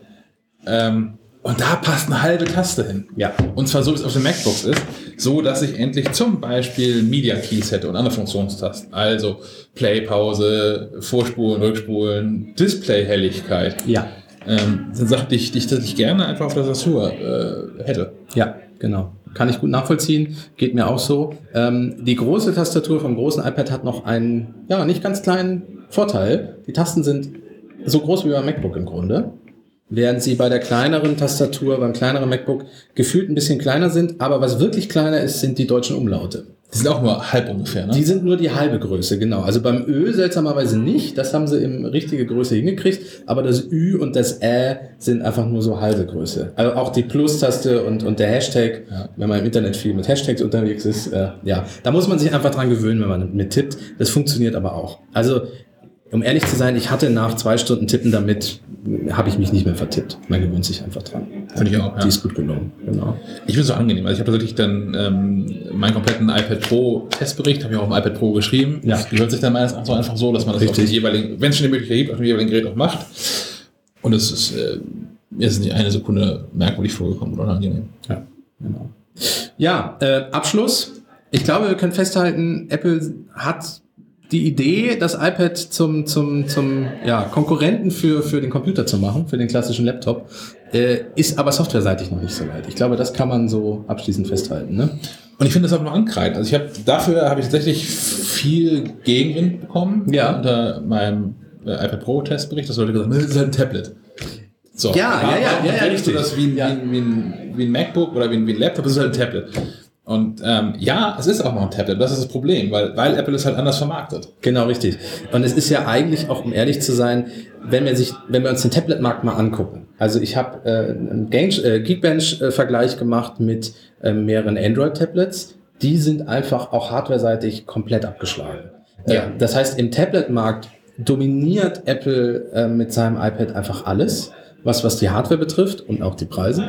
Speaker 2: Ähm, und da passt eine halbe Taste hin.
Speaker 1: Ja.
Speaker 2: Und zwar so, wie es auf den MacBooks ist, so dass ich endlich zum Beispiel Media Keys hätte und andere Funktionstasten. Also Play, Pause, Vorspulen, Rückspulen, Display-Helligkeit.
Speaker 1: Ja.
Speaker 2: Ähm, sind Sachen, die ich, die ich, die ich gerne einfach auf der Tastatur äh, hätte.
Speaker 1: Ja, genau. Kann ich gut nachvollziehen. Geht mir auch so. Ähm, die große Tastatur vom großen iPad hat noch einen, ja, nicht ganz kleinen Vorteil. Die Tasten sind so groß wie beim MacBook im Grunde. Während sie bei der kleineren Tastatur, beim kleineren MacBook gefühlt ein bisschen kleiner sind. Aber was wirklich kleiner ist, sind die deutschen Umlaute.
Speaker 2: Die sind auch nur halb ungefähr, ne?
Speaker 1: Die sind nur die halbe Größe, genau. Also beim Ö seltsamerweise nicht. Das haben sie im richtige Größe hingekriegt. Aber das Ü und das Ä sind einfach nur so halbe Größe. Also auch die Plus-Taste und, und der Hashtag,
Speaker 2: Ja.
Speaker 1: wenn man im Internet viel mit Hashtags unterwegs ist, äh, ja, da muss man sich einfach dran gewöhnen, wenn man mit tippt. Das funktioniert aber auch. Also, um ehrlich zu sein, ich hatte nach zwei Stunden Tippen damit, habe ich mich nicht mehr vertippt. Man gewöhnt sich einfach dran.
Speaker 2: Finde ich auch, ja.
Speaker 1: Die ist gut gelungen, genau.
Speaker 2: Ich finde es so angenehm. Also ich habe tatsächlich dann ähm, meinen kompletten iPad Pro Testbericht, habe ich auch im iPad Pro geschrieben.
Speaker 1: Ja.
Speaker 2: Das gehört sich dann meines Erachtens auch einfach so, dass man das auf
Speaker 1: Richtig.
Speaker 2: dem jeweiligen, wenn es schon die Möglichkeit gibt, auf dem jeweiligen Gerät auch macht. Und es ist, äh, mir ist nicht eine Sekunde merkwürdig vorgekommen oder unangenehm.
Speaker 1: Ja, genau. Ja, äh, Abschluss. Ich glaube, wir können festhalten, Apple hat die Idee, das iPad zum, zum, zum ja, Konkurrenten für, für den Computer zu machen, für den klassischen Laptop, äh, ist aber softwareseitig noch nicht so weit. Ich glaube, das kann man so abschließend festhalten. Ne?
Speaker 2: Und ich finde das auch nur ankreiden. Also ich habe dafür habe ich tatsächlich viel Gegenwind bekommen
Speaker 1: Ja.
Speaker 2: unter meinem äh, iPad Pro Testbericht. Das Leute gesagt, haben, das ist halt ein Tablet. So,
Speaker 1: Ja, ja, ja, ja, ja, richtig.
Speaker 2: das wie ein,
Speaker 1: Ja.
Speaker 2: wie, ein, wie, ein, wie ein MacBook oder wie ein, wie ein Laptop, das ist halt ein Tablet. Und ähm, ja, es ist auch noch ein Tablet. Das ist das Problem, weil, weil Apple es halt anders vermarktet.
Speaker 1: Genau, richtig. Und es ist ja eigentlich auch, um ehrlich zu sein, wenn wir sich, wenn wir uns den Tablet-Markt mal angucken. Also ich habe äh, einen äh, Geekbench-Vergleich gemacht mit äh, mehreren Android-Tablets. Die sind einfach auch hardwareseitig komplett abgeschlagen.
Speaker 2: Ja.
Speaker 1: Äh, das heißt, im Tablet-Markt dominiert Apple äh, mit seinem iPad einfach alles, was, was die Hardware betrifft und auch die Preise.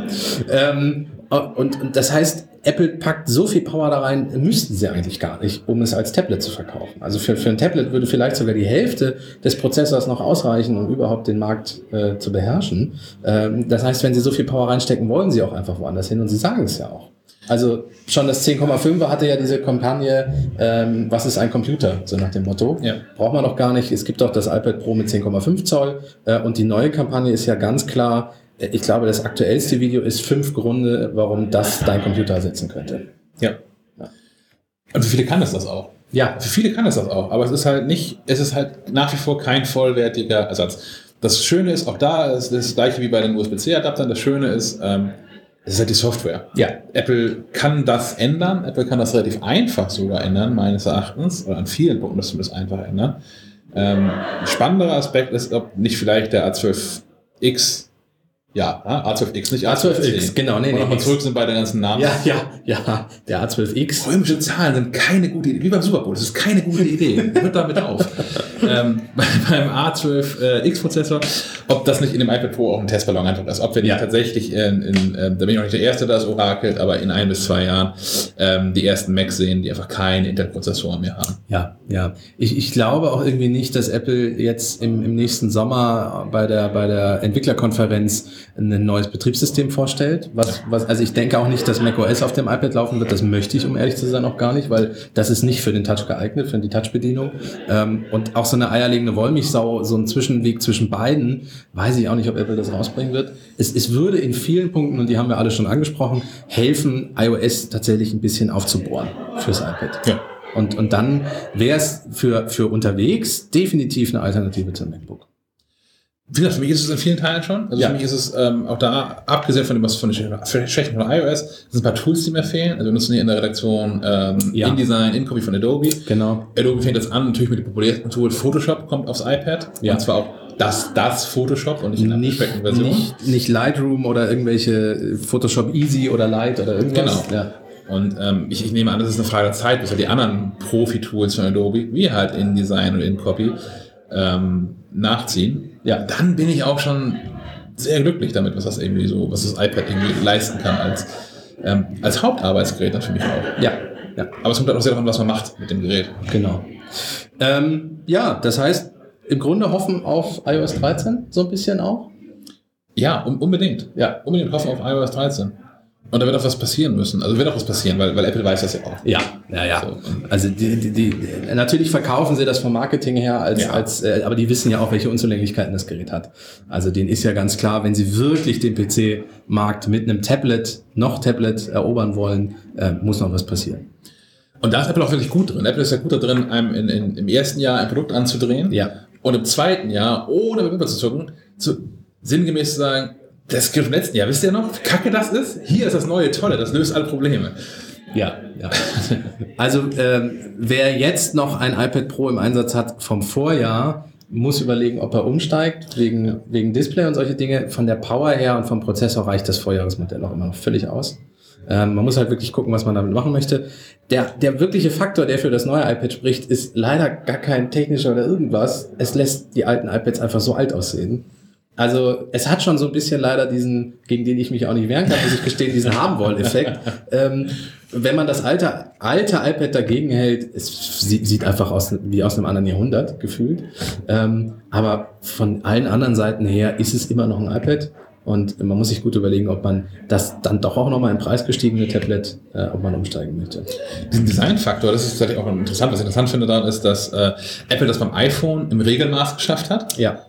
Speaker 1: Ähm, Und, und das heißt, Apple packt so viel Power da rein, müssten sie eigentlich gar nicht, um es als Tablet zu verkaufen. Also für, für ein Tablet würde vielleicht sogar die Hälfte des Prozessors noch ausreichen, um überhaupt den Markt äh, zu beherrschen. Ähm, das heißt, wenn sie so viel Power reinstecken, wollen sie auch einfach woanders hin und sie sagen es ja auch. Also schon das 10,5 hatte ja diese Kampagne, ähm, was ist ein Computer, so nach dem Motto.
Speaker 2: Ja.
Speaker 1: Braucht man noch gar nicht. Es gibt auch das iPad Pro mit 10,5 Zoll. Äh, und die neue Kampagne ist ja ganz klar, ich glaube, das aktuellste Video ist fünf Gründe, warum das dein Computer ersetzen könnte.
Speaker 2: Ja.
Speaker 1: Ja.
Speaker 2: Und für viele kann es das auch.
Speaker 1: Ja,
Speaker 2: Für viele kann es das auch, aber es ist halt nicht, es ist halt nach wie vor kein vollwertiger Ersatz. Das Schöne ist, auch da ist das gleiche wie bei den USB-C-Adaptern, das Schöne ist, ähm, es ist halt die Software.
Speaker 1: Ja.
Speaker 2: Apple kann das ändern, Apple kann das relativ einfach sogar ändern, meines Erachtens, oder an vielen Punkten das zumindest einfach ändern. Ähm, spannenderer Aspekt ist, ob nicht vielleicht der A12X, ja, A12X, nicht A12X.
Speaker 1: A12X, genau, nee, nee,
Speaker 2: nochmal zurück sind bei den ganzen Namen.
Speaker 1: ja, ja, ja, der A12X.
Speaker 2: Römische Zahlen sind keine gute Idee. Wie beim Super Bowl. Das ist keine gute Idee. Hört damit auf. ähm, bei, beim A12X-Prozessor, ob das nicht in dem iPad Pro auch ein Testballon einfach ist. Ob wir nicht
Speaker 1: Ja.
Speaker 2: tatsächlich, in, in, äh, da bin ich auch nicht der Erste, der das orakelt, aber in ein bis zwei Jahren ähm, die ersten Macs sehen, die einfach keine Intel-Prozessoren mehr haben.
Speaker 1: Ja, ja. Ich, ich glaube auch irgendwie nicht, dass Apple jetzt im, im nächsten Sommer bei der, bei der Entwicklerkonferenz ein neues Betriebssystem vorstellt. Was, was, also ich denke auch nicht, dass macOS auf dem iPad laufen wird. Das möchte ich, um ehrlich zu sein, auch gar nicht, weil das ist nicht für den Touch geeignet, für die Touch-Bedienung. Ähm, und auch so eine eierlegende Wollmilchsau, so ein Zwischenweg zwischen beiden, weiß ich auch nicht, ob Apple das rausbringen wird. Es, es würde in vielen Punkten, und die haben wir alle schon angesprochen, helfen, iOS tatsächlich ein bisschen aufzubohren fürs iPad.
Speaker 2: Ja.
Speaker 1: Und, und dann wäre es für, für unterwegs definitiv eine Alternative zum MacBook.
Speaker 2: Wie gesagt, für mich ist es in vielen Teilen schon. Also
Speaker 1: Ja.
Speaker 2: für mich ist es ähm, auch da, abgesehen von dem, was von den Schwächen von iOS, sind ein paar Tools, die mir fehlen. Also wir nutzen hier in der Redaktion ähm,
Speaker 1: Ja.
Speaker 2: InDesign, InCopy von Adobe.
Speaker 1: Genau.
Speaker 2: Adobe fängt jetzt an, natürlich mit dem populärsten Tool Photoshop kommt aufs iPad.
Speaker 1: Ja.
Speaker 2: Und zwar auch das, das Photoshop und nicht in einer
Speaker 1: Nicht,
Speaker 2: Version.
Speaker 1: nicht, nicht Lightroom oder irgendwelche äh, Photoshop Easy oder Light oder irgendwas.
Speaker 2: Genau.
Speaker 1: Ja.
Speaker 2: Und ähm, ich, ich nehme an, das ist eine Frage der Zeit, bis halt die anderen Profi-Tools von Adobe, wie halt InDesign und InCopy, ähm, nachziehen.
Speaker 1: Ja.
Speaker 2: Dann bin ich auch schon sehr glücklich damit, was das irgendwie so, was das iPad irgendwie leisten kann als, ähm, als Hauptarbeitsgerät dann für mich auch.
Speaker 1: ja, ja,
Speaker 2: Aber es kommt halt auch sehr davon, was man macht mit dem Gerät.
Speaker 1: genau. Ähm, ja, das heißt, im Grunde hoffen auf iOS 13 so ein bisschen auch.
Speaker 2: Ja, un unbedingt.
Speaker 1: Ja.
Speaker 2: Unbedingt hoffen auf iOS 13. Und da wird auch was passieren müssen. Also wird auch was passieren, weil, weil Apple weiß das ja auch.
Speaker 1: Ja, ja, ja.
Speaker 2: So.
Speaker 1: Also die, die, die, natürlich verkaufen sie das vom Marketing her, als,
Speaker 2: Ja.
Speaker 1: als, äh, aber die wissen ja auch, welche Unzulänglichkeiten das Gerät hat. Also denen ist ja ganz klar, wenn sie wirklich den PC-Markt mit einem Tablet, noch Tablet erobern wollen, äh, muss noch was passieren.
Speaker 2: Und da ist Apple auch wirklich gut drin. Apple ist ja gut da drin, einem in, in, im ersten Jahr ein Produkt anzudrehen.
Speaker 1: Ja.
Speaker 2: Und im zweiten Jahr, ohne mit zu zucken, zu, sinngemäß zu sagen, das gilt im letzten Jahr. Wisst ihr noch, kacke das ist? Hier ist das neue Tolle, das löst alle Probleme.
Speaker 1: Ja, ja. Also ähm, wer jetzt noch ein iPad Pro im Einsatz hat vom Vorjahr, muss überlegen, ob er umsteigt, wegen, wegen Display und solche Dinge. Von der Power her und vom Prozessor reicht das Vorjahresmodell auch immer noch völlig aus. Ähm, man muss halt wirklich gucken, was man damit machen möchte. Der, der wirkliche Faktor, der für das neue iPad spricht, ist leider gar kein technischer oder irgendwas. Es lässt die alten iPads einfach so alt aussehen. Also es hat schon so ein bisschen leider diesen, gegen den ich mich auch nicht wehren kann, muss ich gestehen, diesen Haben-Wollen-Effekt. ähm, wenn man das alte, alte iPad dagegen hält, es sieht, sieht einfach aus wie aus einem anderen Jahrhundert gefühlt. Ähm, aber von allen anderen Seiten her ist es immer noch ein iPad. Und man muss sich gut überlegen, ob man das dann doch auch nochmal im Preis gestiegene Tablet, äh, ob man umsteigen möchte.
Speaker 2: Diesen Designfaktor, das ist tatsächlich auch interessant. Was ich interessant finde daran ist, dass äh, Apple das beim iPhone im Regelmaß geschafft hat.
Speaker 1: Ja,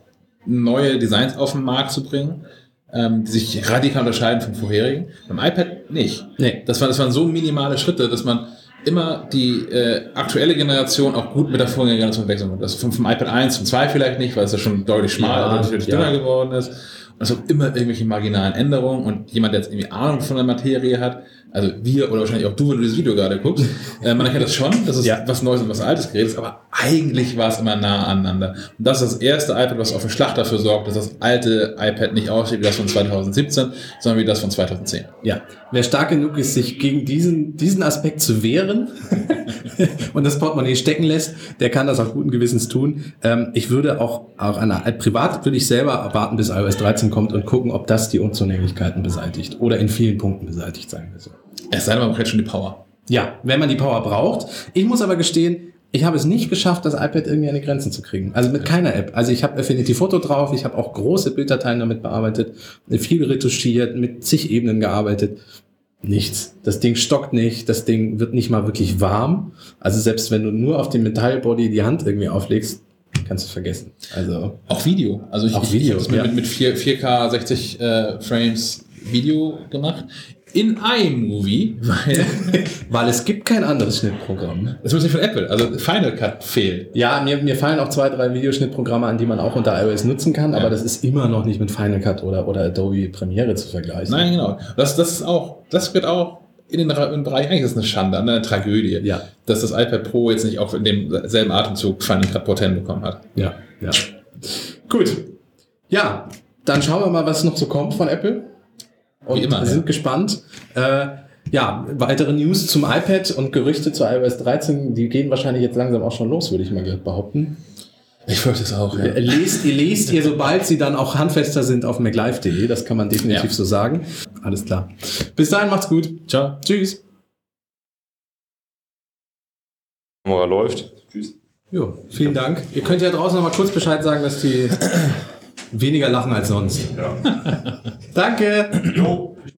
Speaker 2: neue Designs auf den Markt zu bringen, ähm, die sich radikal unterscheiden vom vorherigen. Beim iPad nicht.
Speaker 1: Nee.
Speaker 2: Das, war, das waren so minimale Schritte, dass man immer die äh, aktuelle Generation auch gut mit der vorherigen Generation wechseln konnte. Das vom, vom iPad 1 zum 2 vielleicht nicht, weil es ja schon deutlich schmaler,
Speaker 1: Ja,
Speaker 2: deutlich
Speaker 1: ja.
Speaker 2: dünner geworden ist. Und es gibt immer irgendwelche marginalen Änderungen und jemand, der jetzt irgendwie Ahnung von der Materie hat, also wir oder wahrscheinlich auch du, wenn du dieses Video gerade guckst, äh, man erkennt das schon, dass es
Speaker 1: Ja.
Speaker 2: was Neues und was Altes Gerät ist, aber eigentlich war es immer nah aneinander. Und das ist das erste iPad, was auf den Schlag dafür sorgt, dass das alte iPad nicht aussieht wie das von 2017, sondern wie das von 2010.
Speaker 1: Ja, wer stark genug ist, sich gegen diesen, diesen Aspekt zu wehren und das Portemonnaie stecken lässt, der kann das auch guten Gewissens tun. Ähm, ich würde auch, auch an, privat würde ich selber warten, bis iOS 13 Achsen kommt und gucken, ob das die Unzulänglichkeiten beseitigt oder in vielen Punkten beseitigt, sagen wir so.
Speaker 2: Es sei denn, man braucht schon die Power.
Speaker 1: Ja, wenn man die Power braucht. Ich muss aber gestehen, ich habe es nicht geschafft, das iPad irgendwie an die Grenzen zu kriegen. Also mit keiner App. Also ich habe Affinity Photo drauf, ich habe auch große Bilddateien damit bearbeitet, viel retuschiert, mit zig Ebenen gearbeitet. Nichts. Das Ding stockt nicht, das Ding wird nicht mal wirklich warm. Also selbst wenn du nur auf dem Metallbody die Hand irgendwie auflegst, kannst du vergessen. Also
Speaker 2: Auch Video. Also ich,
Speaker 1: Auch
Speaker 2: ich-
Speaker 1: Video,
Speaker 2: ich habe
Speaker 1: ja.
Speaker 2: mit, mit 4, 4K 60 äh, Frames Video gemacht. In iMovie, weil
Speaker 1: weil es gibt kein anderes Schnittprogramm.
Speaker 2: das muss nicht von Apple. Also Final Cut fehlt.
Speaker 1: Ja, mir, mir fallen auch zwei, drei Videoschnittprogramme an, die man auch unter iOS nutzen kann,
Speaker 2: Ja.
Speaker 1: aber das ist immer noch nicht mit Final Cut oder, oder Adobe Premiere zu vergleichen.
Speaker 2: Nein, genau. Das, das ist auch, das wird auch in den, Ra- im Bereich, eigentlich ist es eine Schande, eine Tragödie,
Speaker 1: Ja.
Speaker 2: dass das iPad Pro jetzt nicht auch in demselben Atemzug Final Cut Portent bekommen hat.
Speaker 1: Ja, ja. Gut. Ja, dann schauen wir mal, was noch so kommt von Apple. Und
Speaker 2: Wie immer,
Speaker 1: wir
Speaker 2: ja.
Speaker 1: sind gespannt. Äh, ja, weitere News zum iPad und Gerüchte zu iOS 13, die gehen wahrscheinlich jetzt langsam auch schon los, würde ich mal behaupten.
Speaker 2: Ich fürchte es auch,
Speaker 1: Ihr Lest, ihr lest ihr, sobald sie dann auch handfester sind, auf maclife.de. Das kann man definitiv
Speaker 2: Ja.
Speaker 1: so sagen. Alles klar. Bis dahin, macht's gut.
Speaker 2: Ciao.
Speaker 1: Tschüss.
Speaker 3: Kamera läuft. Tschüss.
Speaker 1: Jo, vielen Dank. Ihr könnt ja draußen noch mal kurz Bescheid sagen, dass die weniger lachen als sonst.
Speaker 3: Ja.
Speaker 1: Danke.
Speaker 3: Jo.